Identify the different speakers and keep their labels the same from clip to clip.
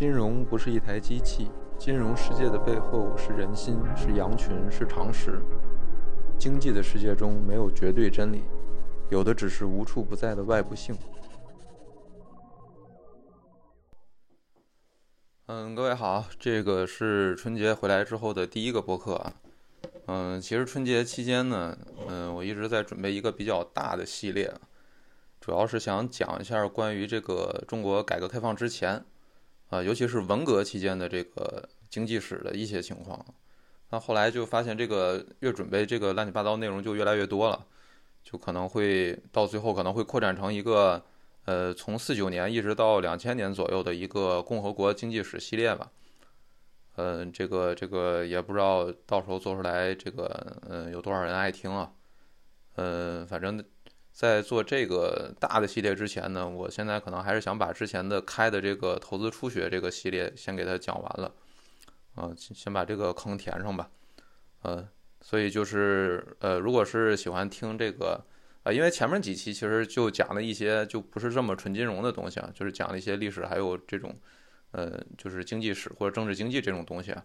Speaker 1: 金融不是一台机器，金融世界的背后是人心，是羊群，是常识。经济的世界中没有绝对真理，有的只是无处不在的外部性。嗯，各位好，这个是春节回来之后的第一个播客啊。嗯，其实春节期间呢，嗯，我一直在准备一个比较大的系列，主要是想讲一下关于这个中国改革开放之前。啊，尤其是文革期间的这个经济史的一些情况，那后来就发现这个越准备这个乱七八糟内容就越来越多了，就可能会到最后可能会扩展成一个呃从四九年一直到两千年左右的一个共和国经济史系列吧。嗯，这个这个也不知道到时候做出来这个嗯有多少人爱听啊。嗯，反正。在做这个大的系列之前呢，我现在可能还是想把之前的开的这个投资初学这个系列先给它讲完了，啊，先把这个坑填上吧，呃，所以就是呃，如果是喜欢听这个啊，因为前面几期其实就讲了一些就不是这么纯金融的东西啊，就是讲了一些历史，还有这种呃，就是经济史或者政治经济这种东西啊，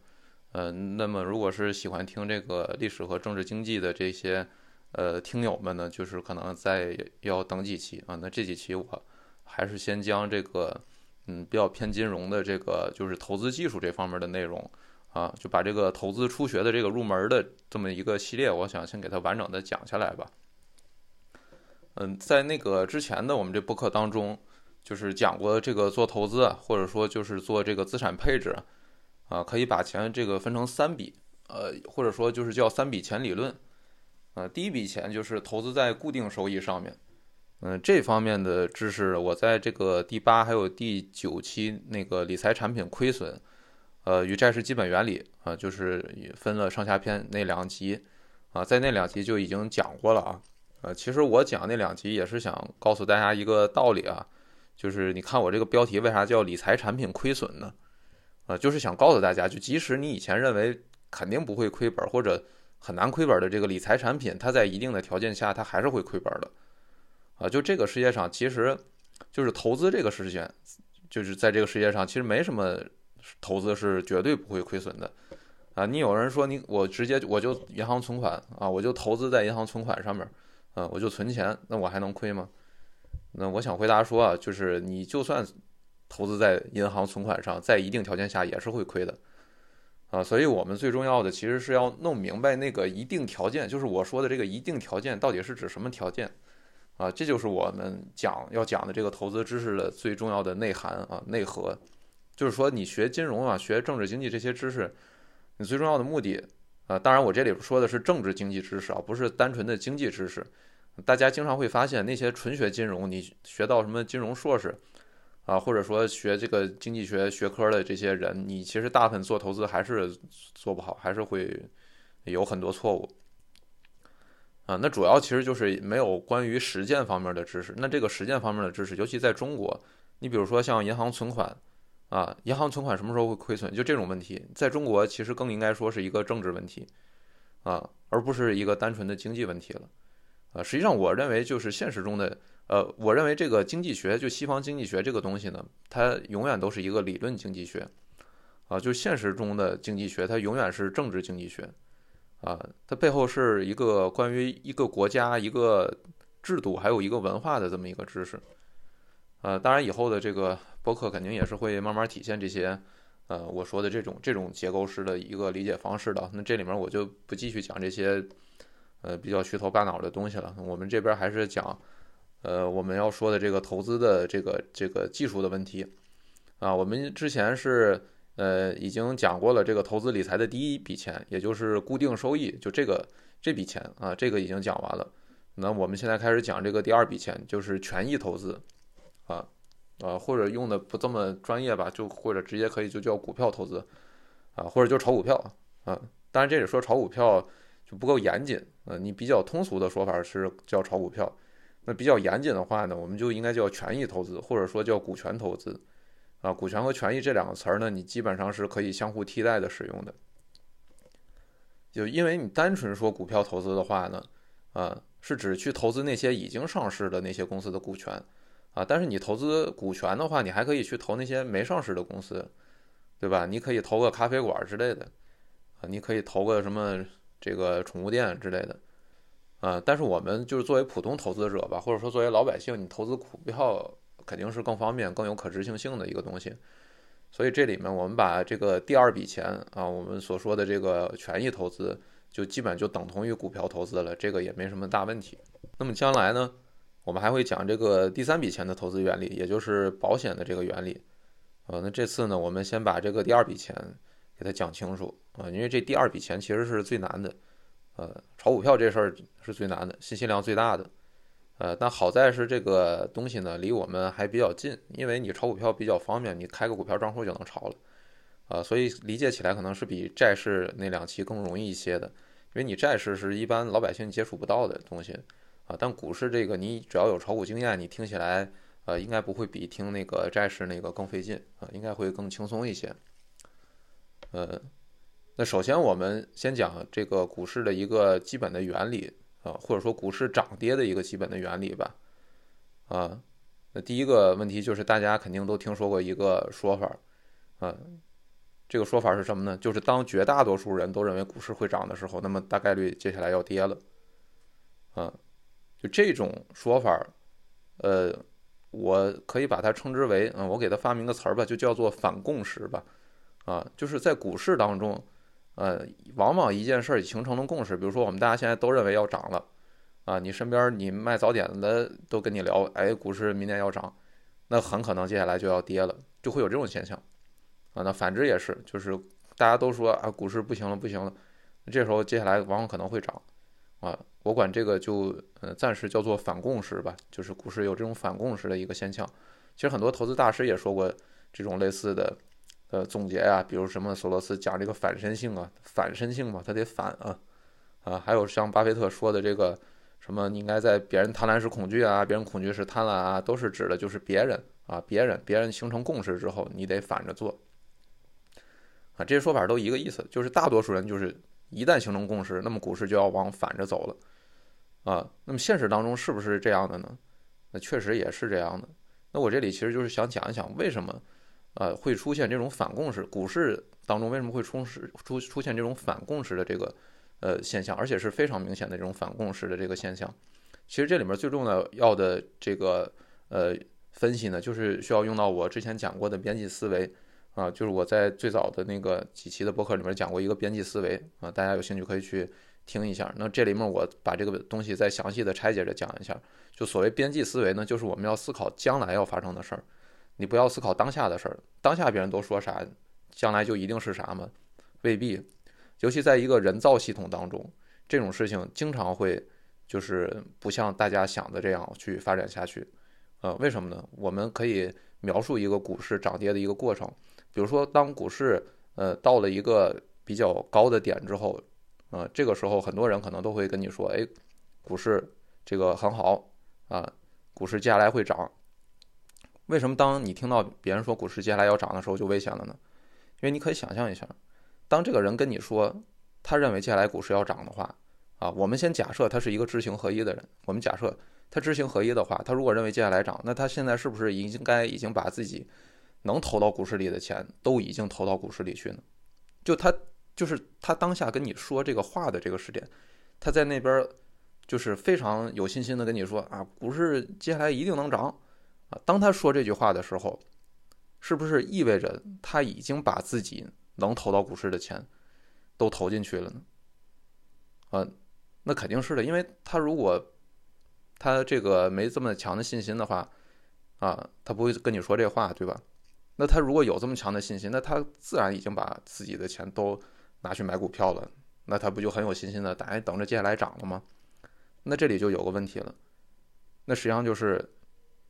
Speaker 1: 呃，那么如果是喜欢听这个历史和政治经济的这些。呃，听友们呢，就是可能再要等几期啊。那这几期我还是先将这个，嗯，比较偏金融的这个，就是投资技术这方面的内容啊，就把这个投资初学的这个入门的这么一个系列，我想先给它完整的讲下来吧。嗯，在那个之前的我们这播客当中，就是讲过这个做投资啊，或者说就是做这个资产配置啊，可以把钱这个分成三笔，呃，或者说就是叫三笔钱理论。呃，第一笔钱就是投资在固定收益上面，嗯，这方面的知识我在这个第八还有第九期那个理财产品亏损，呃，与债市基本原理啊，就是分了上下篇那两集，啊，在那两集就已经讲过了啊，呃，其实我讲那两集也是想告诉大家一个道理啊，就是你看我这个标题为啥叫理财产品亏损呢？啊，就是想告诉大家，就即使你以前认为肯定不会亏本或者。很难亏本的这个理财产品，它在一定的条件下，它还是会亏本的，啊，就这个世界上，其实就是投资这个事情，就是在这个世界上，其实没什么投资是绝对不会亏损的，啊，你有人说你我直接我就银行存款啊，我就投资在银行存款上面，啊，我就存钱，那我还能亏吗？那我想回答说啊，就是你就算投资在银行存款上，在一定条件下也是会亏的。啊，所以我们最重要的其实是要弄明白那个一定条件，就是我说的这个一定条件到底是指什么条件，啊，这就是我们讲要讲的这个投资知识的最重要的内涵啊内核，就是说你学金融啊，学政治经济这些知识，你最重要的目的啊，当然我这里说的是政治经济知识啊，不是单纯的经济知识，大家经常会发现那些纯学金融，你学到什么金融硕士。啊，或者说学这个经济学学科的这些人，你其实大部分做投资还是做不好，还是会有很多错误。啊，那主要其实就是没有关于实践方面的知识。那这个实践方面的知识，尤其在中国，你比如说像银行存款，啊，银行存款什么时候会亏损？就这种问题，在中国其实更应该说是一个政治问题，啊，而不是一个单纯的经济问题了。啊，实际上我认为就是现实中的。呃，我认为这个经济学，就西方经济学这个东西呢，它永远都是一个理论经济学，啊，就现实中的经济学，它永远是政治经济学，啊，它背后是一个关于一个国家、一个制度，还有一个文化的这么一个知识，呃，当然以后的这个博客肯定也是会慢慢体现这些，呃，我说的这种这种结构式的一个理解方式的。那这里面我就不继续讲这些，呃，比较虚头巴脑的东西了。我们这边还是讲。呃，我们要说的这个投资的这个这个技术的问题，啊，我们之前是呃已经讲过了这个投资理财的第一笔钱，也就是固定收益，就这个这笔钱啊，这个已经讲完了。那我们现在开始讲这个第二笔钱，就是权益投资，啊啊，或者用的不这么专业吧，就或者直接可以就叫股票投资，啊，或者就炒股票啊。当然这里说炒股票就不够严谨，呃，你比较通俗的说法是叫炒股票。那比较严谨的话呢，我们就应该叫权益投资，或者说叫股权投资，啊，股权和权益这两个词儿呢，你基本上是可以相互替代的使用的。就因为你单纯说股票投资的话呢，啊，是指去投资那些已经上市的那些公司的股权，啊，但是你投资股权的话，你还可以去投那些没上市的公司，对吧？你可以投个咖啡馆之类的，啊，你可以投个什么这个宠物店之类的，啊，但是我们就是作为普通投资者吧，或者说作为老百姓，你投资股票肯定是更方便、更有可执行性的一个东西。所以这里面我们把这个第二笔钱啊，我们所说的这个权益投资，就基本就等同于股票投资了，这个也没什么大问题。那么将来呢，我们还会讲这个第三笔钱的投资原理，也就是保险的这个原理。呃，那这次呢，我们先把这个第二笔钱给它讲清楚啊，因为这第二笔钱其实是最难的。呃，炒股票这事儿是最难的，信息量最大的。呃，但好在是这个东西呢，离我们还比较近，因为你炒股票比较方便，你开个股票账户就能炒了，啊，所以理解起来可能是比债市那两期更容易一些的，因为你债市是一般老百姓接触不到的东西，啊，但股市这个你只要有炒股经验，你听起来，呃，应该不会比听那个债市那个更费劲，啊，应该会更轻松一些，呃，那首先我们先讲这个股市的一个基本的原理。啊，或者说股市涨跌的一个基本的原理吧。啊，那第一个问题就是大家肯定都听说过一个说法，啊，这个说法是什么呢？就是当绝大多数人都认为股市会涨的时候，那么大概率接下来要跌了。啊，就这种说法，呃，我可以把它称之为，嗯，我给它发明个词儿吧，就叫做反共识吧。啊，就是在股市当中。呃，往往一件事儿形成了共识，比如说我们大家现在都认为要涨了，啊，你身边你卖早点的都跟你聊，哎，股市明年要涨，那很可能接下来就要跌了，就会有这种现象，啊，那反之也是，就是大家都说啊，股市不行了，不行了，这时候接下来往往可能会涨，啊，我管这个就呃暂时叫做反共识吧，就是股市有这种反共识的一个现象，其实很多投资大师也说过这种类似的。呃，总结呀，比如什么索罗斯讲这个反身性啊，反身性嘛，他得反啊，啊，还有像巴菲特说的这个什么，你应该在别人贪婪时恐惧啊，别人恐惧时贪婪啊，都是指的就是别人啊，别人别人形成共识之后，你得反着做啊，这些说法都一个意思，就是大多数人就是一旦形成共识，那么股市就要往反着走了啊，那么现实当中是不是这样的呢？那确实也是这样的。那我这里其实就是想讲一讲为什么。呃，会出现这种反共识，股市当中为什么会充实出出现这种反共识的这个呃现象，而且是非常明显的这种反共识的这个现象。其实这里面最重要要的这个呃分析呢，就是需要用到我之前讲过的边际思维啊，就是我在最早的那个几期的博客里面讲过一个边际思维啊，大家有兴趣可以去听一下。那这里面我把这个东西再详细的拆解着讲一下。就所谓边际思维呢，就是我们要思考将来要发生的事儿。你不要思考当下的事儿，当下别人都说啥，将来就一定是啥吗？未必。尤其在一个人造系统当中，这种事情经常会就是不像大家想的这样去发展下去。呃，为什么呢？我们可以描述一个股市涨跌的一个过程。比如说，当股市呃到了一个比较高的点之后，呃，这个时候很多人可能都会跟你说，哎，股市这个很好啊，股市接下来会涨。为什么当你听到别人说股市接下来要涨的时候就危险了呢？因为你可以想象一下，当这个人跟你说他认为接下来股市要涨的话，啊，我们先假设他是一个知行合一的人。我们假设他知行合一的话，他如果认为接下来涨，那他现在是不是应该已经把自己能投到股市里的钱都已经投到股市里去呢？就他就是他当下跟你说这个话的这个时点，他在那边就是非常有信心的跟你说啊，股市接下来一定能涨。啊，当他说这句话的时候，是不是意味着他已经把自己能投到股市的钱都投进去了呢？啊，那肯定是的，因为他如果他这个没这么强的信心的话，啊，他不会跟你说这话，对吧？那他如果有这么强的信心，那他自然已经把自己的钱都拿去买股票了，那他不就很有信心的等等着接下来涨了吗？那这里就有个问题了，那实际上就是。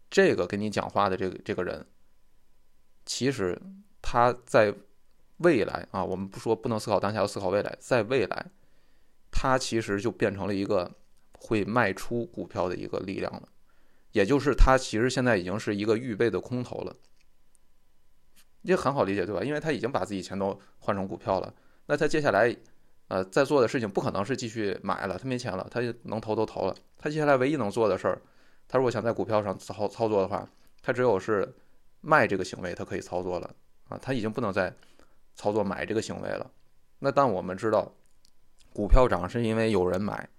Speaker 1: 这个跟你讲话的这个这个人，其实他在未来啊，我们不说不能思考当下，要思考未来。在未来，他其实就变成了一个会卖出股票的一个力量了，也就是他其实现在已经是一个预备的空头了。这很好理解，对吧？因为他已经把自己钱都换成股票了，那他接下来呃在做的事情不可能是继续买了，他没钱了，他就能投都投了，他接下来唯一能做的事儿。他如果想在股票上操操作的话，他只有是卖这个行为，他可以操作了啊，他已经不能再操作买这个行为了。那但我们知道，股票涨是因为有人买，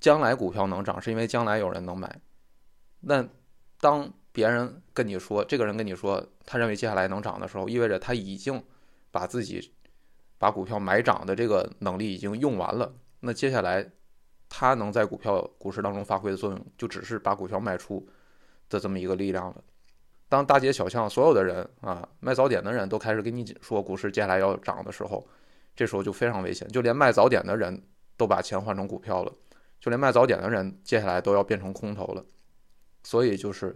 Speaker 1: 将来股票能涨是因为将来有人能买。那当别人跟你说，这个人跟你说他认为接下来能涨的时候，意味着他已经把自己把股票买涨的这个能力已经用完了。那接下来他能在股票股市当中发挥的作用，就只是把股票卖出的这么一个力量了。当大街小巷所有的人啊卖早点的人都开始跟你说股市接下来要涨的时候，这时候就非常危险。就连卖早点的人都把钱换成股票了，就连卖早点的人接下来都要变成空头了。所以就是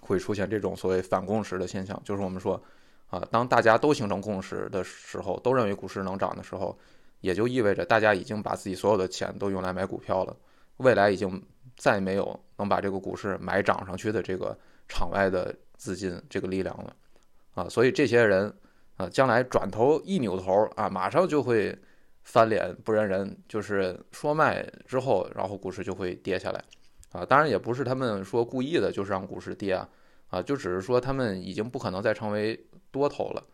Speaker 1: 会出现这种所谓反共识的现象，就是我们说啊，当大家都形成共识的时候，都认为股市能涨的时候，也就意味着大家已经把自己所有的钱都用来买股票了，未来已经再没有能把这个股市买涨上去的这个场外的。资金这个力量了，啊，所以这些人啊，将来转头一扭头啊，马上就会翻脸不认人，就是说卖之后，然后股市就会跌下来，啊，当然也不是他们说故意的，就是让股市跌啊，啊，就只是说他们已经不可能再成为多头了，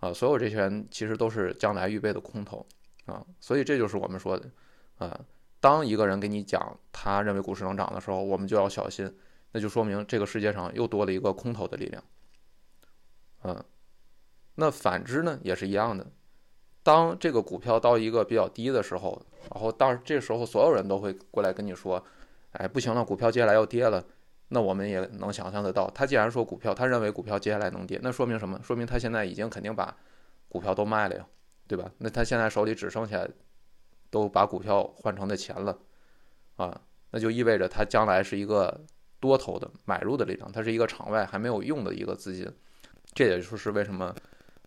Speaker 1: 啊，所有这些人其实都是将来预备的空头，啊，所以这就是我们说的，啊，当一个人给你讲他认为股市能涨的时候，我们就要小心。那就说明这个世界上又多了一个空头的力量，嗯，那反之呢也是一样的。当这个股票到一个比较低的时候，然后当这时候所有人都会过来跟你说：“哎，不行了，股票接下来要跌了。”那我们也能想象得到，他既然说股票，他认为股票接下来能跌，那说明什么？说明他现在已经肯定把股票都卖了呀，对吧？那他现在手里只剩下都把股票换成的钱了，啊，那就意味着他将来是一个。多头的买入的力量，它是一个场外还没有用的一个资金，这也就是为什么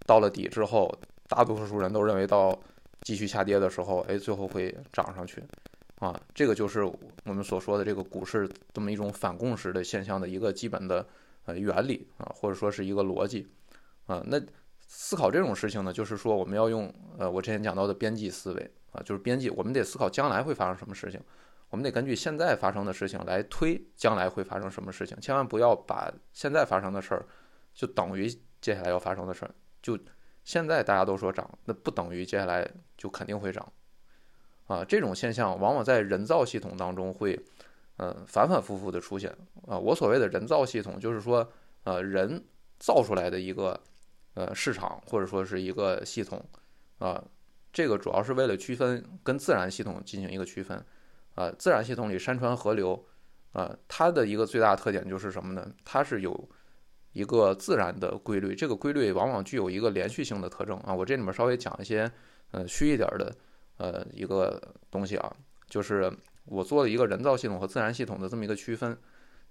Speaker 1: 到了底之后，大多数人都认为到继续下跌的时候，哎，最后会涨上去，啊，这个就是我们所说的这个股市这么一种反共识的现象的一个基本的呃原理啊，或者说是一个逻辑啊。那思考这种事情呢，就是说我们要用呃我之前讲到的边际思维啊，就是边际，我们得思考将来会发生什么事情。我们得根据现在发生的事情来推将来会发生什么事情，千万不要把现在发生的事儿就等于接下来要发生的事儿。就现在大家都说涨，那不等于接下来就肯定会涨啊。这种现象往往在人造系统当中会，嗯，反反复复的出现啊。我所谓的人造系统，就是说，呃，人造出来的一个呃市场或者说是一个系统啊。这个主要是为了区分跟自然系统进行一个区分。啊，自然系统里山川河流，啊，它的一个最大特点就是什么呢？它是有一个自然的规律，这个规律往往具有一个连续性的特征啊。我这里面稍微讲一些，呃，虚一点的，呃，一个东西啊，就是我做了一个人造系统和自然系统的这么一个区分，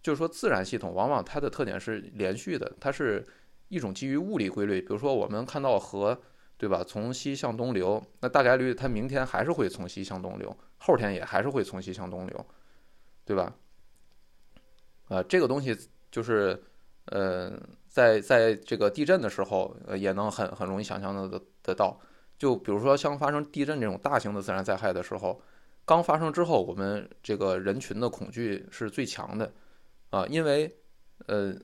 Speaker 1: 就是说自然系统往往它的特点是连续的，它是一种基于物理规律，比如说我们看到河。对吧？从西向东流，那大概率它明天还是会从西向东流，后天也还是会从西向东流，对吧？呃，这个东西就是，呃，在在这个地震的时候，呃，也能很很容易想象的得到。就比如说像发生地震这种大型的自然灾害的时候，刚发生之后，我们这个人群的恐惧是最强的，啊，因为，呃。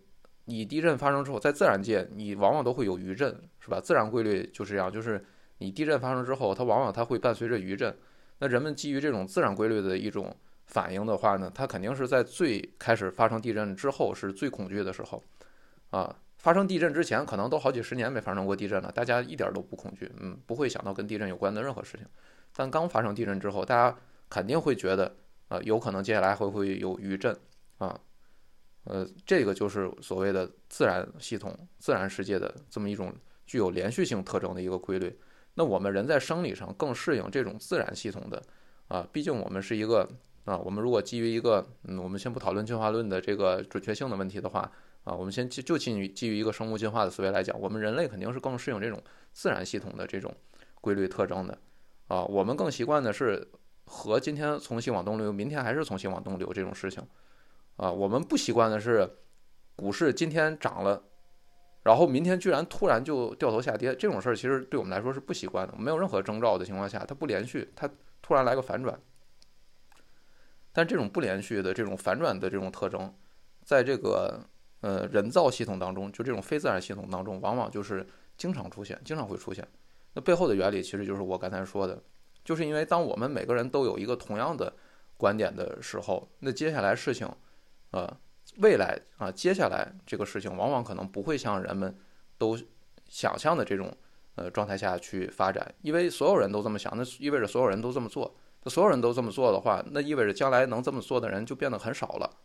Speaker 1: 你地震发生之后，在自然界，你往往都会有余震，是吧？自然规律就是这样，就是你地震发生之后，它往往它会伴随着余震。那人们基于这种自然规律的一种反应的话呢，它肯定是在最开始发生地震之后是最恐惧的时候，啊，发生地震之前可能都好几十年没发生过地震了，大家一点都不恐惧，嗯，不会想到跟地震有关的任何事情。但刚发生地震之后，大家肯定会觉得，啊，有可能接下来会不会有余震，啊。呃，这个就是所谓的自然系统、自然世界的这么一种具有连续性特征的一个规律。那我们人在生理上更适应这种自然系统的啊，毕竟我们是一个啊，我们如果基于一个嗯，我们先不讨论进化论的这个准确性的问题的话啊，我们先就就基于基于一个生物进化的思维来讲，我们人类肯定是更适应这种自然系统的这种规律特征的啊，我们更习惯的是和今天从西往东流，明天还是从西往东流这种事情。啊，我们不习惯的是，股市今天涨了，然后明天居然突然就掉头下跌，这种事儿其实对我们来说是不习惯的。没有任何征兆的情况下，它不连续，它突然来个反转。但这种不连续的这种反转的这种特征，在这个呃人造系统当中，就这种非自然系统当中，往往就是经常出现，经常会出现。那背后的原理其实就是我刚才说的，就是因为当我们每个人都有一个同样的观点的时候，那接下来事情，呃，未来啊，接下来这个事情往往可能不会像人们都想象的这种呃状态下去发展，因为所有人都这么想，那意味着所有人都这么做。那所有人都这么做的话，那意味着将来能这么做的人就变得很少了。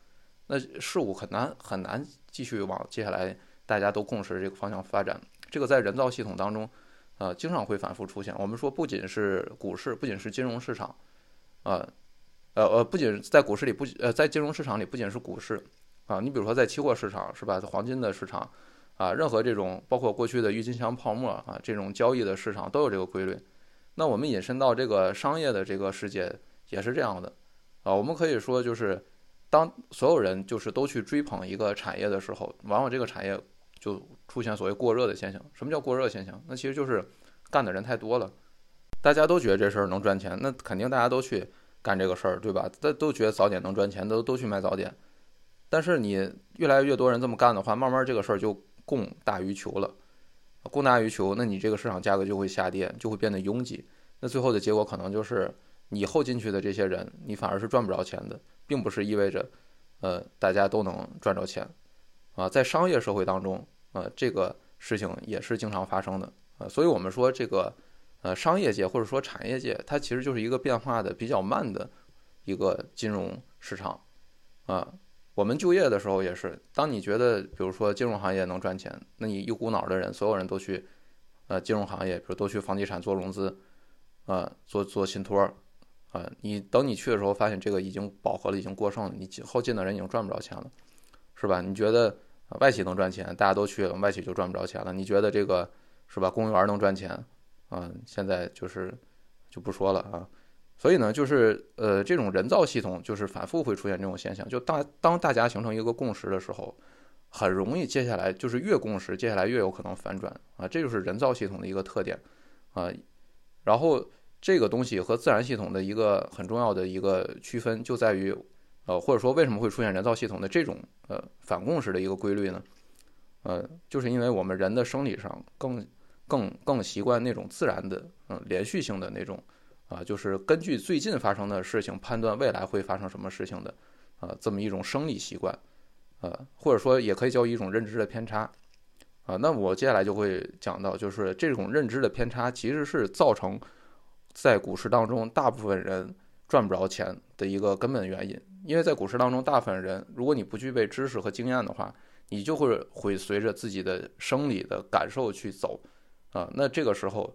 Speaker 1: 那事物很难很难继续往接下来大家都共识这个方向发展。这个在人造系统当中，呃，经常会反复出现。我们说，不仅是股市，不仅是金融市场，呃，呃呃，不仅在股市里不呃，在金融市场里不仅是股市啊，你比如说在期货市场是吧，黄金的市场啊，任何这种包括过去的郁金香泡沫啊这种交易的市场都有这个规律。那我们引申到这个商业的这个世界也是这样的啊，我们可以说就是。当所有人就是都去追捧一个产业的时候，往往这个产业就出现所谓过热的现象。什么叫过热现象？那其实就是干的人太多了，大家都觉得这事儿能赚钱，那肯定大家都去干这个事儿，对吧？大都觉得早点能赚钱，都都去卖早点。但是你越来越多人这么干的话，慢慢这个事儿就供大于求了，供大于求，那你这个市场价格就会下跌，就会变得拥挤。那最后的结果可能就是你后进去的这些人，你反而是赚不着钱的。并不是意味着，呃，大家都能赚着钱，啊，在商业社会当中，呃，这个事情也是经常发生的，呃，所以我们说这个，呃，商业界或者说产业界，它其实就是一个变化的比较慢的一个金融市场，啊，我们就业的时候也是，当你觉得比如说金融行业能赚钱，那你一股脑的人，所有人都去，呃，金融行业，比如都去房地产做融资，啊，做做信托。啊，你等你去的时候，发现这个已经饱和了，已经过剩了，你后进的人已经赚不着钱了，是吧？你觉得外企能赚钱，大家都去了，外企就赚不着钱了。你觉得这个是吧？公务员能赚钱，啊，现在就是就不说了啊。所以呢，就是呃，这种人造系统就是反复会出现这种现象，就当当大家形成一个共识的时候，很容易接下来就是越共识，接下来越有可能反转啊，这就是人造系统的一个特点啊，然后。这个东西和自然系统的一个很重要的一个区分，就在于，呃，或者说为什么会出现人造系统的这种呃反共识的一个规律呢？呃，就是因为我们人的生理上更更更习惯那种自然的嗯连续性的那种啊，就是根据最近发生的事情判断未来会发生什么事情的啊这么一种生理习惯，呃，或者说也可以叫一种认知的偏差啊。那我接下来就会讲到，就是这种认知的偏差其实是造成。在股市当中，大部分人赚不着钱的一个根本原因，因为在股市当中，大部分人如果你不具备知识和经验的话，你就会会随着自己的生理的感受去走，啊，那这个时候，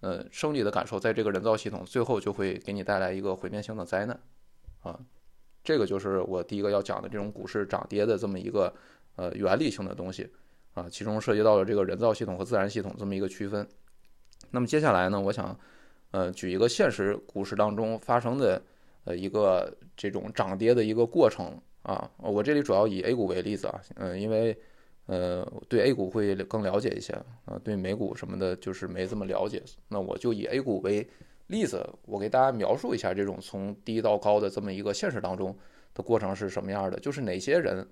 Speaker 1: 呃，生理的感受在这个人造系统最后就会给你带来一个毁灭性的灾难，啊，这个就是我第一个要讲的这种股市涨跌的这么一个呃原理性的东西，啊，其中涉及到了这个人造系统和自然系统这么一个区分。那么接下来呢，我想。呃，举一个现实股市当中发生的呃一个这种涨跌的一个过程啊，我这里主要以 A 股为例子啊，嗯，因为呃对 A 股会更了解一些啊，对美股什么的就是没这么了解，那我就以 A 股为例子，我给大家描述一下这种从低到高的这么一个现实当中的过程是什么样的，就是哪些人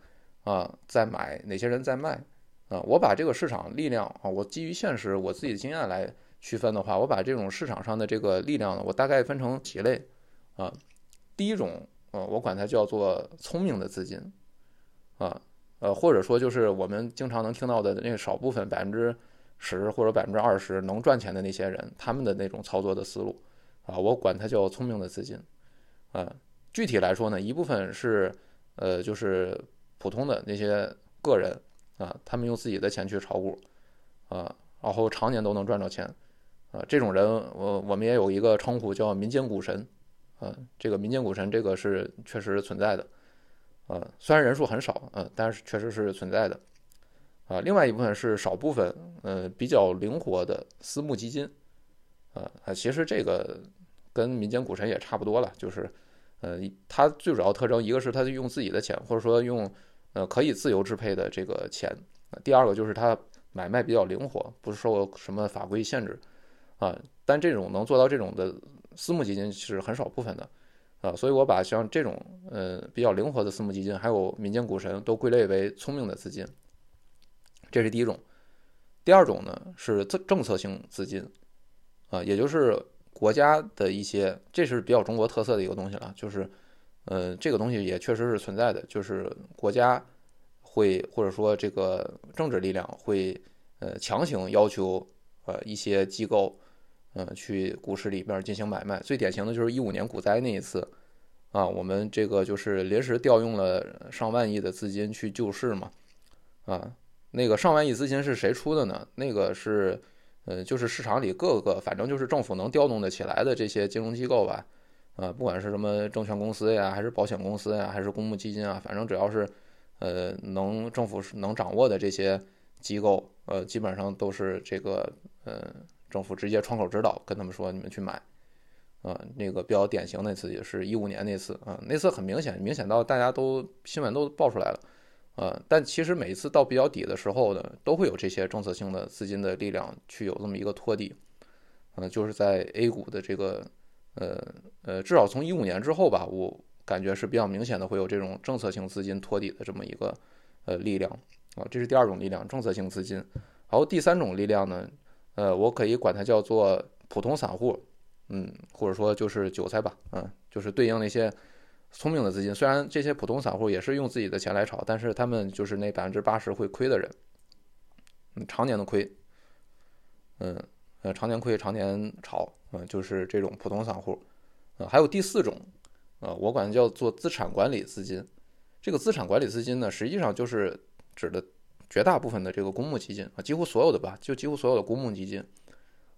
Speaker 1: 啊在买，哪些人在卖啊，我把这个市场力量啊，我基于现实我自己的经验来。区分的话，我把这种市场上的这个力量呢，我大概分成几类啊。第一种，呃，我管它叫做聪明的资金啊，呃，或者说就是我们经常能听到的那少部分百分之十或者百分之二十能赚钱的那些人，他们的那种操作的思路啊，我管它叫聪明的资金啊。具体来说呢，一部分是呃，就是普通的那些个人啊，他们用自己的钱去炒股啊，然后常年都能赚着钱。啊，这种人，我我们也有一个称呼叫民间股神，啊，这个民间股神这个是确实存在的，啊，虽然人数很少，嗯，但是确实是存在的，啊，另外一部分是少部分，呃，比较灵活的私募基金，啊啊，其实这个跟民间股神也差不多了，就是，呃，它最主要特征一个是它用自己的钱，或者说用呃可以自由支配的这个钱，第二个就是它买卖比较灵活，不受什么法规限制。啊，但这种能做到这种的私募基金是很少部分的，啊，所以我把像这种呃比较灵活的私募基金，还有民间股神都归类为聪明的资金，这是第一种。第二种呢是政政策性资金，啊，也就是国家的一些，这是比较中国特色的一个东西了，就是，呃，这个东西也确实是存在的，就是国家会或者说这个政治力量会，呃，强行要求呃一些机构，呃，去股市里边进行买卖。最典型的就是一五年股灾那一次。啊，我们这个就是临时调用了上万亿的资金去救市嘛，啊，那个上万亿资金是谁出的呢？那个是，呃，就是市场里各个，反正就是政府能调动的起来的这些金融机构吧，啊，不管是什么证券公司呀，还是保险公司呀，还是公募基金啊，反正只要是，呃，能政府能掌握的这些机构，呃，基本上都是这个，呃，政府直接窗口指导，跟他们说你们去买。啊，那个比较典型那次也是一五年那次啊，那次很明显，明显到大家都新闻都爆出来了，啊，但其实每一次到比较底的时候呢，都会有这些政策性的资金的力量去有这么一个托底，嗯，就是在 A 股的这个，呃呃，至少从一五年之后吧，我感觉是比较明显的会有这种政策性资金托底的这么一个呃力量。啊，这是第二种力量，政策性资金，然后第三种力量呢，呃，我可以管它叫做普通散户。嗯，或者说就是韭菜吧，嗯，就是对应那些聪明的资金。虽然这些普通散户也是用自己的钱来炒，但是他们就是那百分之八十会亏的人，嗯，常年的亏，嗯，呃，常年亏，常年炒，嗯，就是这种普通散户。呃，还有第四种，呃，我管它叫做资产管理资金。这个资产管理资金呢，实际上就是指的绝大部分的这个公募基金啊，几乎所有的吧，就几乎所有的公募基金。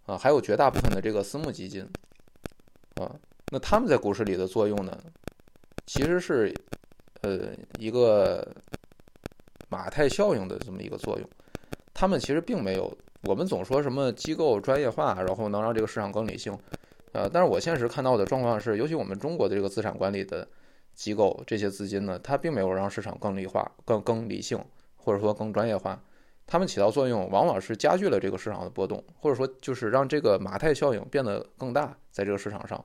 Speaker 1: 啊，还有绝大部分的这个私募基金，啊，那他们在股市里的作用呢，其实是，呃，一个马太效应的这么一个作用。他们其实并没有，我们总说什么机构专业化，然后能让这个市场更理性，呃，但是我现实看到的状况是，尤其我们中国的这个资产管理的机构，这些资金呢，它并没有让市场更理化、更更理性，或者说更专业化。它们起到作用，往往是加剧了这个市场的波动，或者说就是让这个马太效应变得更大，在这个市场上，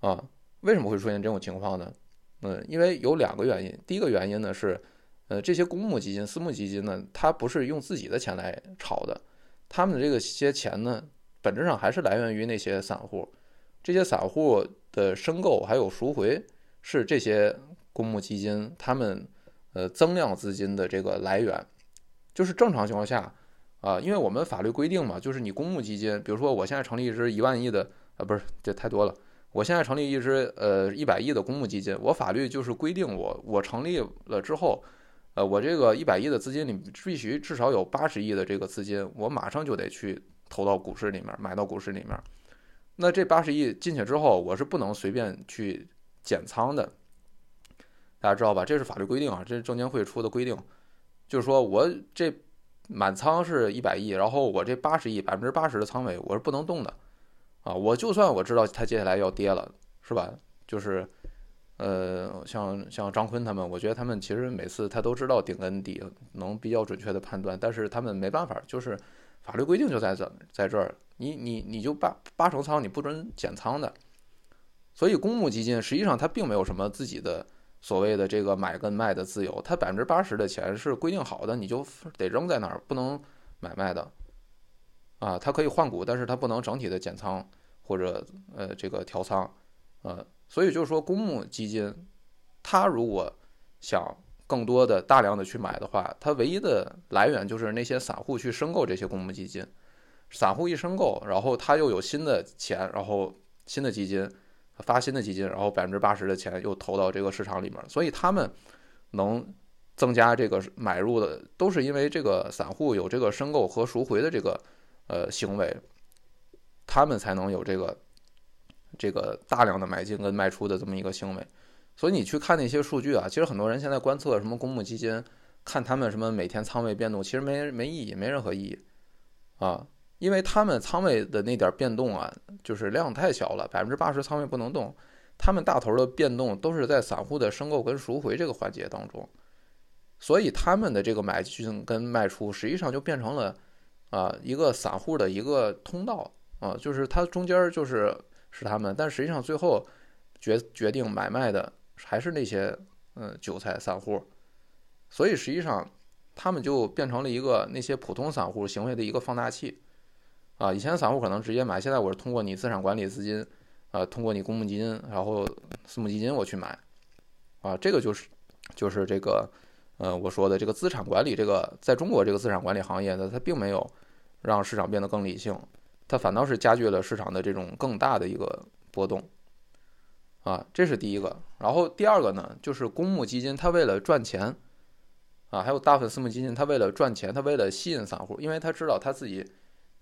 Speaker 1: 啊，为什么会出现这种情况呢？嗯，因为有两个原因。第一个原因呢是，呃，这些公募基金、私募基金呢，它不是用自己的钱来炒的，他们的这个些钱呢，本质上还是来源于那些散户，这些散户的申购还有赎回是这些公募基金他们呃增量资金的这个来源。就是正常情况下，啊，因为我们法律规定嘛，就是你公募基金，比如说我现在成立一支一万亿的，啊，不是，这太多了。我现在成立一支呃一百亿的公募基金，我法律就是规定我我成立了之后，呃，我这个一百亿的资金里必须至少有八十亿的这个资金，我马上就得去投到股市里面，买到股市里面。那这八十亿进去之后，我是不能随便去减仓的，大家知道吧？这是法律规定啊，这是证监会出的规定。就是说我这满仓是一百亿，然后我这八十亿百分之八十的仓位我是不能动的，啊，我就算我知道它接下来要跌了，是吧？就是，呃，像像张坤他们，我觉得他们其实每次他都知道顶跟底，能比较准确的判断，但是他们没办法，就是法律规定就在这，在这儿，你你你就八八成仓你不准减仓的，所以公募基金实际上它并没有什么自己的。所谓的这个买跟卖的自由，它百分之八十的钱是规定好的，你就得扔在那儿，不能买卖的，啊，它可以换股，但是它不能整体的减仓或者呃这个调仓，呃，所以就是说公募基金，它如果想更多的大量的去买的话，它唯一的来源就是那些散户去申购这些公募基金，散户一申购，然后他又有新的钱，然后新的基金。发新的基金，然后百分之八十的钱又投到这个市场里面，所以他们能增加这个买入的，都是因为这个散户有这个申购和赎回的这个呃行为，他们才能有这个这个大量的买进跟卖出的这么一个行为。所以你去看那些数据啊，其实很多人现在观测什么公募基金，看他们什么每天仓位变动，其实没没意义，没任何意义啊。因为他们仓位的那点变动啊，就是量太小了，百分之八十仓位不能动。他们大头的变动都是在散户的申购跟赎回这个环节当中，所以他们的这个买进跟卖出实际上就变成了啊一个散户的一个通道啊，就是它中间就是是他们，但实际上最后决决定买卖的还是那些嗯韭菜散户。所以实际上他们就变成了一个那些普通散户行为的一个放大器，啊，以前散户可能直接买，现在我是通过你资产管理资金，啊，通过你公募基金，然后私募基金我去买，啊，这个就是就是这个，呃，我说的这个资产管理这个，在中国这个资产管理行业呢，它并没有让市场变得更理性，它反倒是加剧了市场的这种更大的一个波动。啊，这是第一个。然后第二个呢，就是公募基金，它为了赚钱，啊，还有大部分私募基金，它为了赚钱，它为了吸引散户，因为他知道他自己，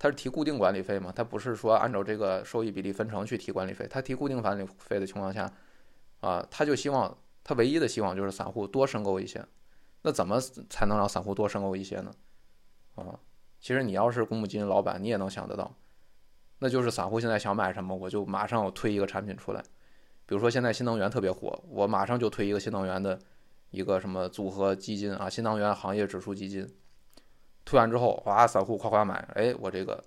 Speaker 1: 他是提固定管理费嘛，他不是说按照这个收益比例分成去提管理费，他提固定管理费的情况下，啊，他就希望他唯一的希望就是散户多申购一些。那怎么才能让散户多申购一些呢？啊，其实你要是公募基金老板，你也能想得到，那就是散户现在想买什么，我就马上我推一个产品出来。比如说现在新能源特别火，我马上就推一个新能源的一个什么组合基金啊，新能源行业指数基金，推完之后，哇，散户夸夸买，哎，我这个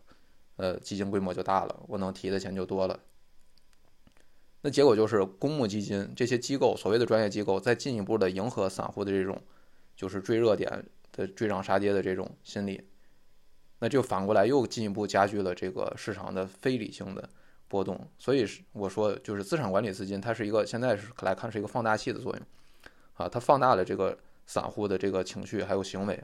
Speaker 1: 呃基金规模就大了，我能提的钱就多了。那结果就是公募基金这些机构，所谓的专业机构，在进一步的迎合散户的这种就是追热点的追涨杀跌的这种心理，那就反过来又进一步加剧了这个市场的非理性的。波动，所以是我说，就是资产管理资金，它是一个现在是来看是一个放大器的作用，啊，它放大了这个散户的这个情绪还有行为，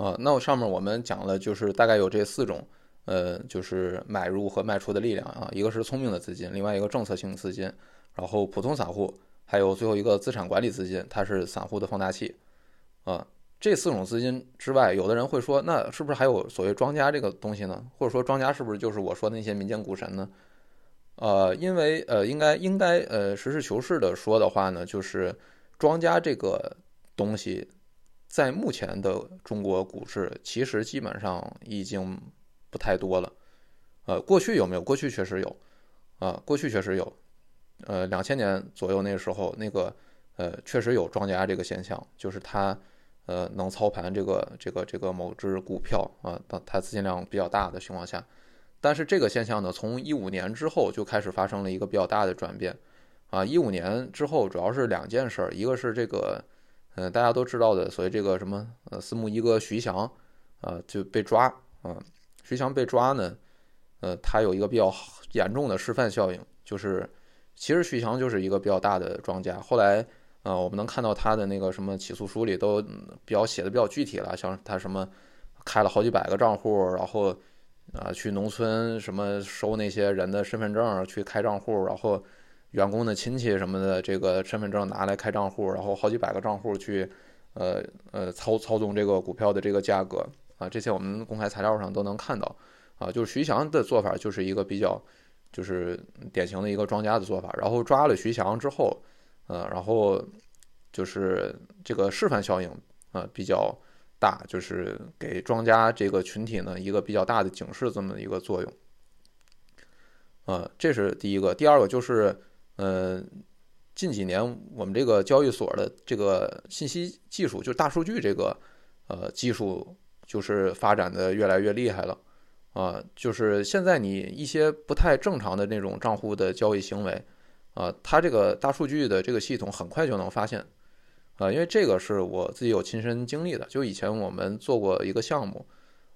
Speaker 1: 啊，那我上面我们讲了，就是大概有这四种，呃，就是买入和卖出的力量啊，一个是聪明的资金，另外一个政策性资金，然后普通散户，还有最后一个资产管理资金，它是散户的放大器，啊。这四种资金之外，有的人会说，那是不是还有所谓庄家这个东西呢？或者说庄家是不是就是我说的那些民间股神呢？呃，因为呃，应该应该呃，实事求是的说的话呢，就是庄家这个东西，在目前的中国股市，其实基本上已经不太多了。呃，过去有没有？过去确实有，啊，过去确实有。呃，两千年左右那时候，那个呃，确实有庄家这个现象，就是他。呃，能操盘这个这个这个某只股票啊，当它资金量比较大的情况下，但是这个现象呢，从一五年之后就开始发生了一个比较大的转变啊。一五年之后，主要是两件事儿，一个是这个，呃，大家都知道的，所谓这个什么呃，私募一哥徐翔啊就被抓啊。徐翔被抓呢，呃，他有一个比较严重的示范效应，就是其实徐翔就是一个比较大的庄家，后来。啊，我们能看到他的那个什么起诉书里都比较写的比较具体了，像他什么开了好几百个账户，然后啊去农村什么收那些人的身份证去开账户，然后员工的亲戚什么的这个身份证拿来开账户，然后好几百个账户去呃呃操操纵这个股票的这个价格啊，这些我们公开材料上都能看到啊，就是徐翔的做法就是一个比较就是典型的一个庄家的做法，然后抓了徐翔之后。呃，然后就是这个示范效应啊比较大，就是给庄家这个群体呢一个比较大的警示这么一个作用。呃，这是第一个，第二个就是，呃，近几年我们这个交易所的这个信息技术，就大数据这个呃技术，就是发展的越来越厉害了啊，就是现在你一些不太正常的那种账户的交易行为。啊，它这个大数据的这个系统很快就能发现，啊，因为这个是我自己有亲身经历的。就以前我们做过一个项目，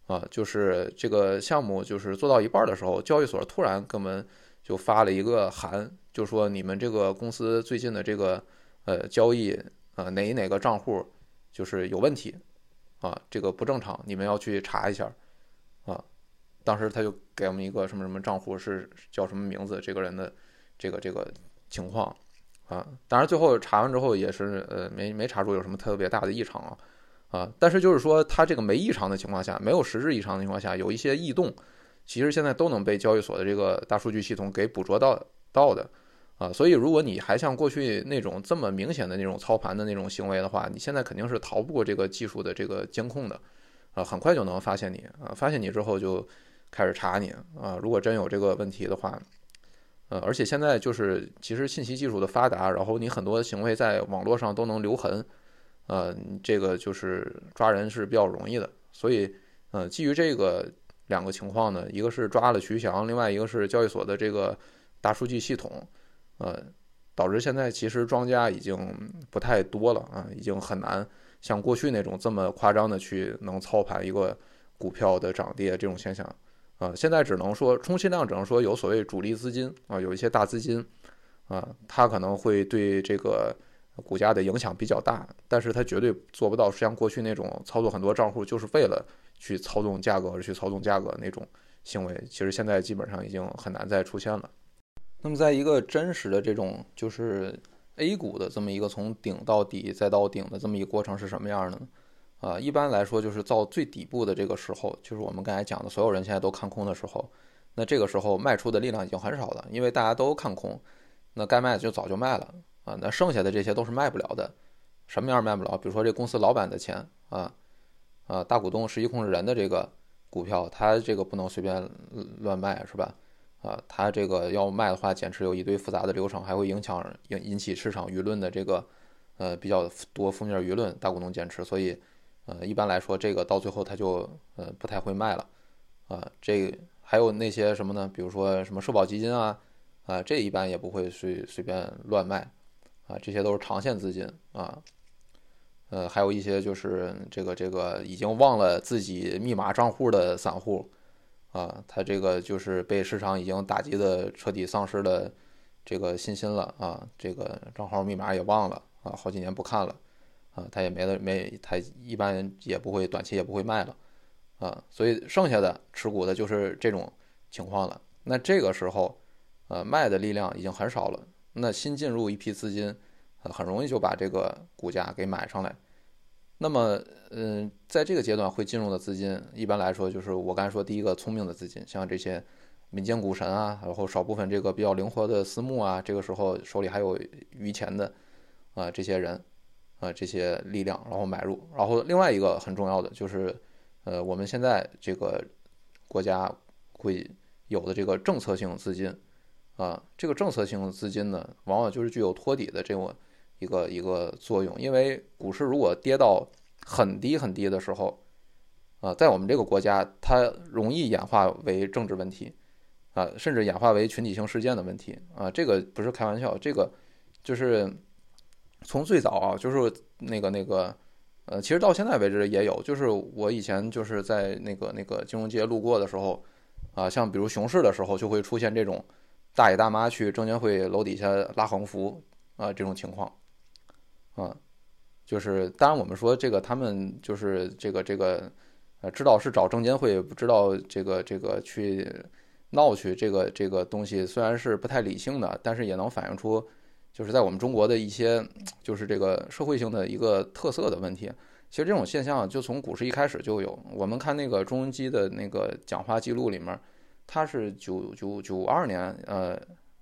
Speaker 1: 啊，就是这个项目就是做到一半的时候，交易所突然给我们就发了一个函，就说你们这个公司最近的这个呃交易啊哪哪个账户就是有问题，啊，这个不正常，你们要去查一下，啊，当时他就给我们一个什么什么账户是叫什么名字，这个人的。这个这个情况啊，当然最后查完之后也是呃没没查出有什么特别大的异常啊啊，但是就是说他这个没异常的情况下，没有实质异常的情况下，有一些异动，其实现在都能被交易所的这个大数据系统给捕捉到到的啊，所以如果你还像过去那种这么明显的那种操盘的那种行为的话，你现在肯定是逃不过这个技术的这个监控的啊，很快就能发现你啊，发现你之后就开始查你啊，如果真有这个问题的话。呃，而且现在就是其实信息技术的发达，然后你很多行为在网络上都能留痕，呃，这个就是抓人是比较容易的。所以，呃，基于这个两个情况呢，一个是抓了徐翔，另外一个是交易所的这个大数据系统，呃，导致现在其实庄家已经不太多了啊，已经很难像过去那种这么夸张的去能操盘一个股票的涨跌这种现象啊。现在只能说，充其量只能说有所谓主力资金啊，有一些大资金啊，它可能会对这个股价的影响比较大，但是它绝对做不到像过去那种操作很多账户就是为了去操纵价格去操纵价格那种行为。其实现在基本上已经很难再出现了。那么，在一个真实的这种就是 A 股的这么一个从顶到底再到顶的这么一个过程是什么样的呢？啊，一般来说就是到最底部的这个时候，就是我们刚才讲的所有人现在都看空的时候，那这个时候卖出的力量已经很少了，因为大家都看空，那该卖的就早就卖了啊，那剩下的这些都是卖不了的，什么样卖不了？比如说这公司老板的钱啊，啊，大股东实际控制人的这个股票，他这个不能随便乱卖，是吧？啊，它这个要卖的话，减持有一堆复杂的流程，还会影响引引起市场舆论的这个呃比较多负面舆论。大股东减持，所以呃一般来说，这个到最后他就呃不太会卖了。啊，这还有那些什么呢？比如说什么社保基金啊，啊这一般也不会随随便乱卖。啊，这些都是长线资金啊。呃，还有一些就是这个这个已经忘了自己密码账户的散户。啊，他这个就是被市场已经打击的彻底丧失了这个信心了啊，这个账号密码也忘了啊，好几年不看了啊，他也没了没，他一般也不会短期也不会卖了啊，所以剩下的持股的就是这种情况了。那这个时候，呃，卖的力量已经很少了，那新进入一批资金，很容易就把这个股价给买上来。那么，嗯，在这个阶段会进入的资金，一般来说就是我刚才说第一个聪明的资金，像这些民间股神啊，然后少部分这个比较灵活的私募啊，这个时候手里还有余钱的啊，这些人啊，这些力量，然后买入。然后另外一个很重要的就是，呃，我们现在这个国家会有的这个政策性资金啊，这个政策性资金呢，往往就是具有托底的这种。一个一个作用，因为股市如果跌到很低很低的时候，啊，在我们这个国家，它容易演化为政治问题，啊，甚至演化为群体性事件的问题，啊，这个不是开玩笑，这个就是从最早啊，就是那个那个，呃，其实到现在为止也有，就是我以前就是在那个那个金融街路过的时候，啊，像比如熊市的时候，就会出现这种大爷大妈去证监会楼底下拉横幅啊这种情况。啊，就是当然，我们说这个他们就是这个这个，呃，知道是找证监会，不知道这个这个去闹去这个这个东西，虽然是不太理性的，但是也能反映出就是在我们中国的一些就是这个社会性的一个特色的问题。其实这种现象就从股市一开始就有。我们看那个中文基的那个讲话记录里面，他是九九九二年，呃，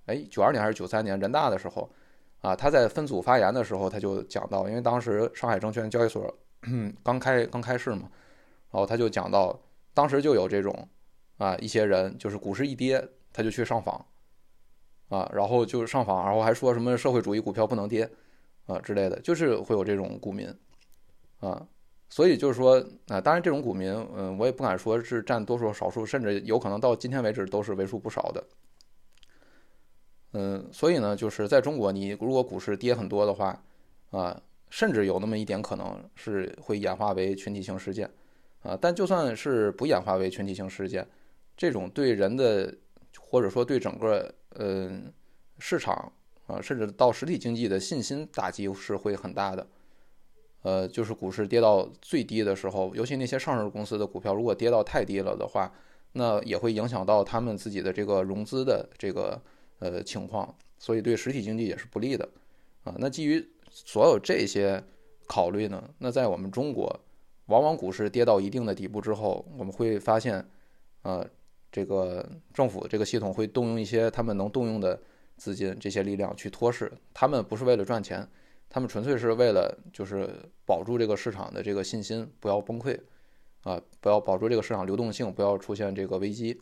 Speaker 1: 哎，九二年还是九三年人大的时候。啊，他在分组发言的时候，他就讲到，因为当时上海证券交易所刚开刚开市嘛，然后他就讲到，当时就有这种啊一些人，就是股市一跌，他就去上访，啊，然后就上访，然后还说什么社会主义股票不能跌啊之类的，就是会有这种股民啊，所以就是说啊，当然这种股民，嗯，我也不敢说是占多数少数，甚至有可能到今天为止都是为数不少的。嗯，所以呢，就是在中国，你如果股市跌很多的话，啊，甚至有那么一点可能是会演化为群体性事件，啊，但就算是不演化为群体性事件，这种对人的或者说对整个嗯市场啊，甚至到实体经济的信心打击是会很大的。呃，就是股市跌到最低的时候，尤其那些上市公司的股票如果跌到太低了的话，那也会影响到他们自己的这个融资的这个。呃，情况，所以对实体经济也是不利的，啊，那基于所有这些考虑呢，那在我们中国，往往股市跌到一定的底部之后，我们会发现，呃，这个政府这个系统会动用一些他们能动用的资金，这些力量去托市，他们不是为了赚钱，他们纯粹是为了就是保住这个市场的这个信心不要崩溃，啊，不要保住这个市场流动性不要出现这个危机，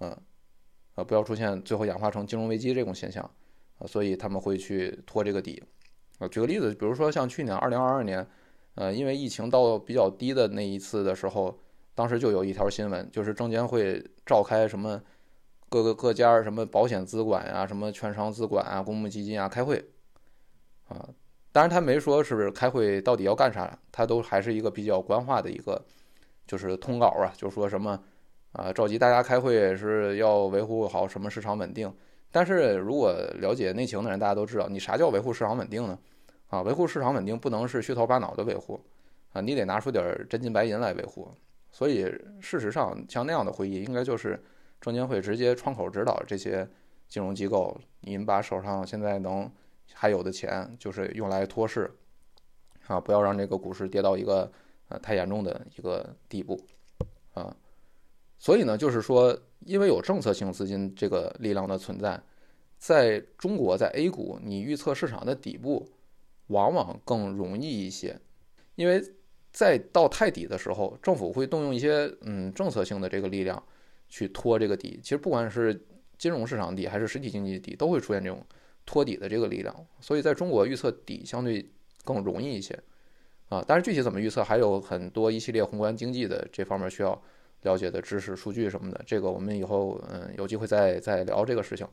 Speaker 1: 嗯。呃，不要出现最后演化成金融危机这种现象，啊，所以他们会去托这个底。啊，举个例子，比如说像去年二零二二年，呃，因为疫情到比较低的那一次的时候，当时就有一条新闻，就是证监会召开什么各个各家什么保险资管呀、什么券商资管啊、公募基金啊开会，啊，当然他没说是开会到底要干啥，他都还是一个比较官话的一个就是通稿啊，就说什么啊召集大家开会是要维护好什么市场稳定。但是如果了解内情的人，大家都知道，你啥叫维护市场稳定呢？啊，维护市场稳定不能是虚头巴脑的维护，啊，你得拿出点真金白银来维护。所以事实上，像那样的会议，应该就是证监会直接窗口指导这些金融机构，你们把手上现在能还有的钱，就是用来托市，啊，不要让这个股市跌到一个呃太严重的一个地步，啊，所以呢，就是说。因为有政策性资金这个力量的存在，在中国，在 A 股，你预测市场的底部往往更容易一些。因为在到太底的时候，政府会动用一些嗯政策性的这个力量去托这个底。其实不管是金融市场底还是实体经济底，都会出现这种托底的这个力量。所以在中国预测底相对更容易一些啊。但是具体怎么预测，还有很多一系列宏观经济的这方面需要。了解的知识、数据什么的，这个我们以后嗯有机会再再聊这个事情，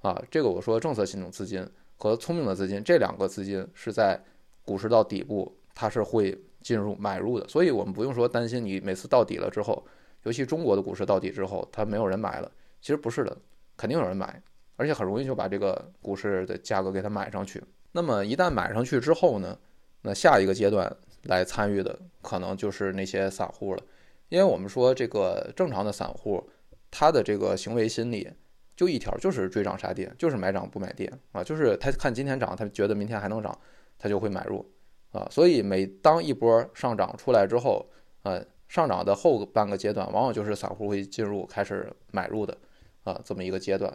Speaker 1: 啊，这个我说政策性资金和聪明的资金这两个资金是在股市到底部，它是会进入买入的，所以我们不用说担心你每次到底了之后，尤其中国的股市到底之后，它没有人买了，其实不是的，肯定有人买，而且很容易就把这个股市的价格给它买上去。那么一旦买上去之后呢，那下一个阶段来参与的可能就是那些散户了。因为我们说这个正常的散户，他的这个行为心理就一条，就是追涨杀跌，就是买涨不买跌啊，就是他看今天涨，他觉得明天还能涨，他就会买入啊。所以每当一波上涨出来之后，呃，上涨的后半个阶段，往往就是散户会进入开始买入的啊这么一个阶段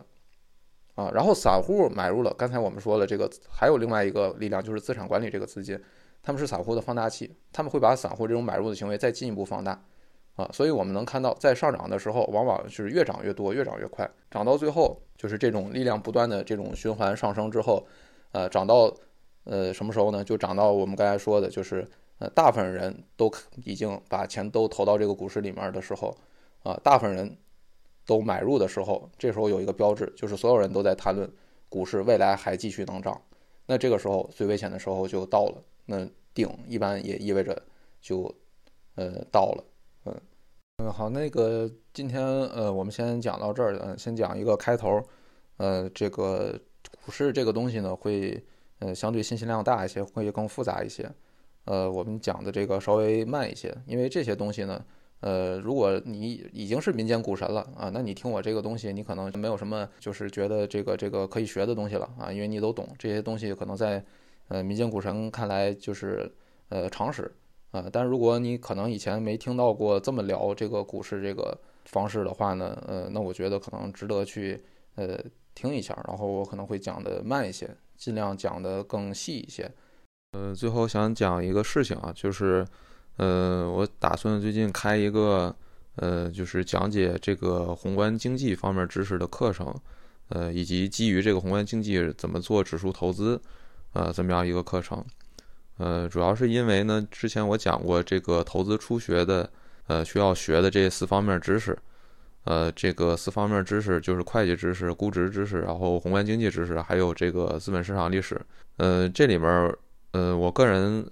Speaker 1: 啊。然后散户买入了，刚才我们说了，这个还有另外一个力量，就是资产管理这个资金，他们是散户的放大器，他们会把散户这种买入的行为再进一步放大。啊，所以我们能看到，在上涨的时候，往往是越涨越多，越涨越快，涨到最后就是这种力量不断的这种循环上升之后，呃，涨到呃什么时候呢？就涨到我们刚才说的，就是呃大部分人都已经把钱都投到这个股市里面的时候，啊，大部分人都买入的时候，这时候有一个标志，就是所有人都在谈论股市未来还继续能涨，那这个时候最危险的时候就到了，那顶一般也意味着就呃到了。嗯，好，那个今天呃，我们先讲到这儿，嗯，先讲一个开头，呃，这个股市这个东西呢，会呃相对信息量大一些，会更复杂一些，呃，我们讲的这个稍微慢一些，因为这些东西呢，呃，如果你已经是民间股神了啊，那你听我这个东西，你可能没有什么就是觉得这个这个可以学的东西了啊，因为你都懂这些东西，可能在呃民间股神看来就是呃常识。啊，但如果你可能以前没听到过这么聊这个股市这个方式的话呢，呃，那我觉得可能值得去呃听一下，然后我可能会讲的慢一些，尽量讲的更细一些。呃，最后想讲一个事情啊，就是呃，我打算最近开一个呃，就是讲解这个宏观经济方面知识的课程，呃，以及基于这个宏观经济怎么做指数投资，呃，怎么样一个课程。呃，主要是因为呢，之前我讲过这个投资初学的，呃，需要学的这四方面知识，呃，这个四方面知识就是会计知识、估值知识，然后宏观经济知识，还有这个资本市场历史。呃，这里面，呃，我个人，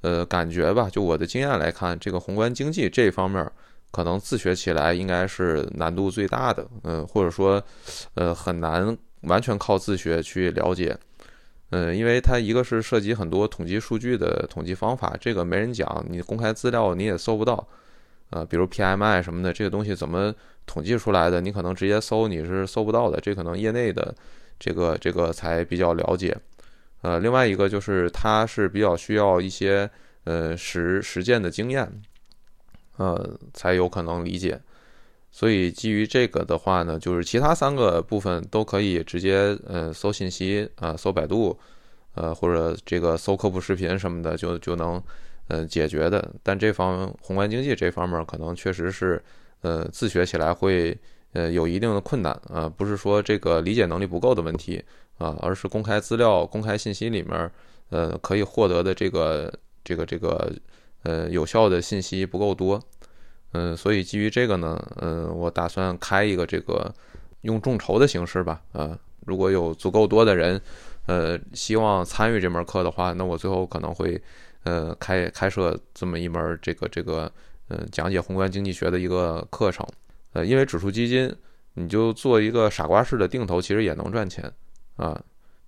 Speaker 1: 呃，感觉吧，就我的经验来看，这个宏观经济这方面，可能自学起来应该是难度最大的，嗯，或者说，呃，很难完全靠自学去了解。嗯，因为它一个是涉及很多统计数据的统计方法，这个没人讲，你公开资料你也搜不到，呃，比如 PMI 什么的这个东西怎么统计出来的，你可能直接搜你是搜不到的，这可能业内的这个这个才比较了解。呃，另外一个就是它是比较需要一些呃实实践的经验，呃，才有可能理解。所以基于这个的话呢，就是其他三个部分都可以直接呃搜信息啊，搜百度，呃或者这个搜科普视频什么的就就能呃解决的。但这方宏观经济这方面可能确实是呃自学起来会呃有一定的困难啊，不是说这个理解能力不够的问题啊，而是公开资料、公开信息里面呃可以获得的这个这个这个呃有效的信息不够多。嗯，所以基于这个呢，嗯，我打算开一个这个，用众筹的形式吧，呃，如果有足够多的人，呃，希望参与这门课的话，那我最后可能会，呃，开开设这么一门这个这个，呃，讲解宏观经济学的一个课程，呃，因为指数基金，你就做一个傻瓜式的定投，其实也能赚钱，啊，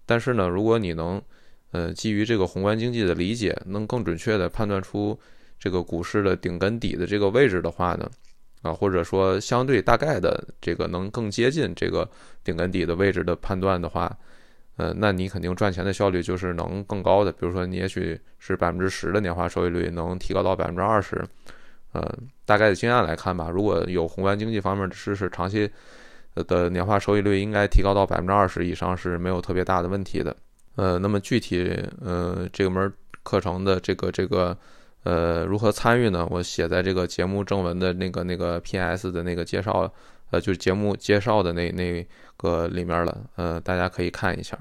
Speaker 1: 但是呢，如果你能，呃，基于这个宏观经济的理解，能更准确的判断出这个股市的顶跟底的这个位置的话呢？啊，或者说相对大概的这个能更接近这个顶跟底的位置的判断的话，呃，那你肯定赚钱的效率就是能更高的。比如说你也许是百分之十的年化收益率，能提高到百分之二十。呃，大概的经验来看吧，如果有宏观经济方面的知识，长期的年化收益率应该提高到百分之二十以上是没有特别大的问题的。呃，那么具体呃这门课程的这个这个。呃，如何参与呢？我写在这个节目正文的那个那个 P.S. 的那个介绍，呃，就是节目介绍的那那个里面了，呃，大家可以看一下。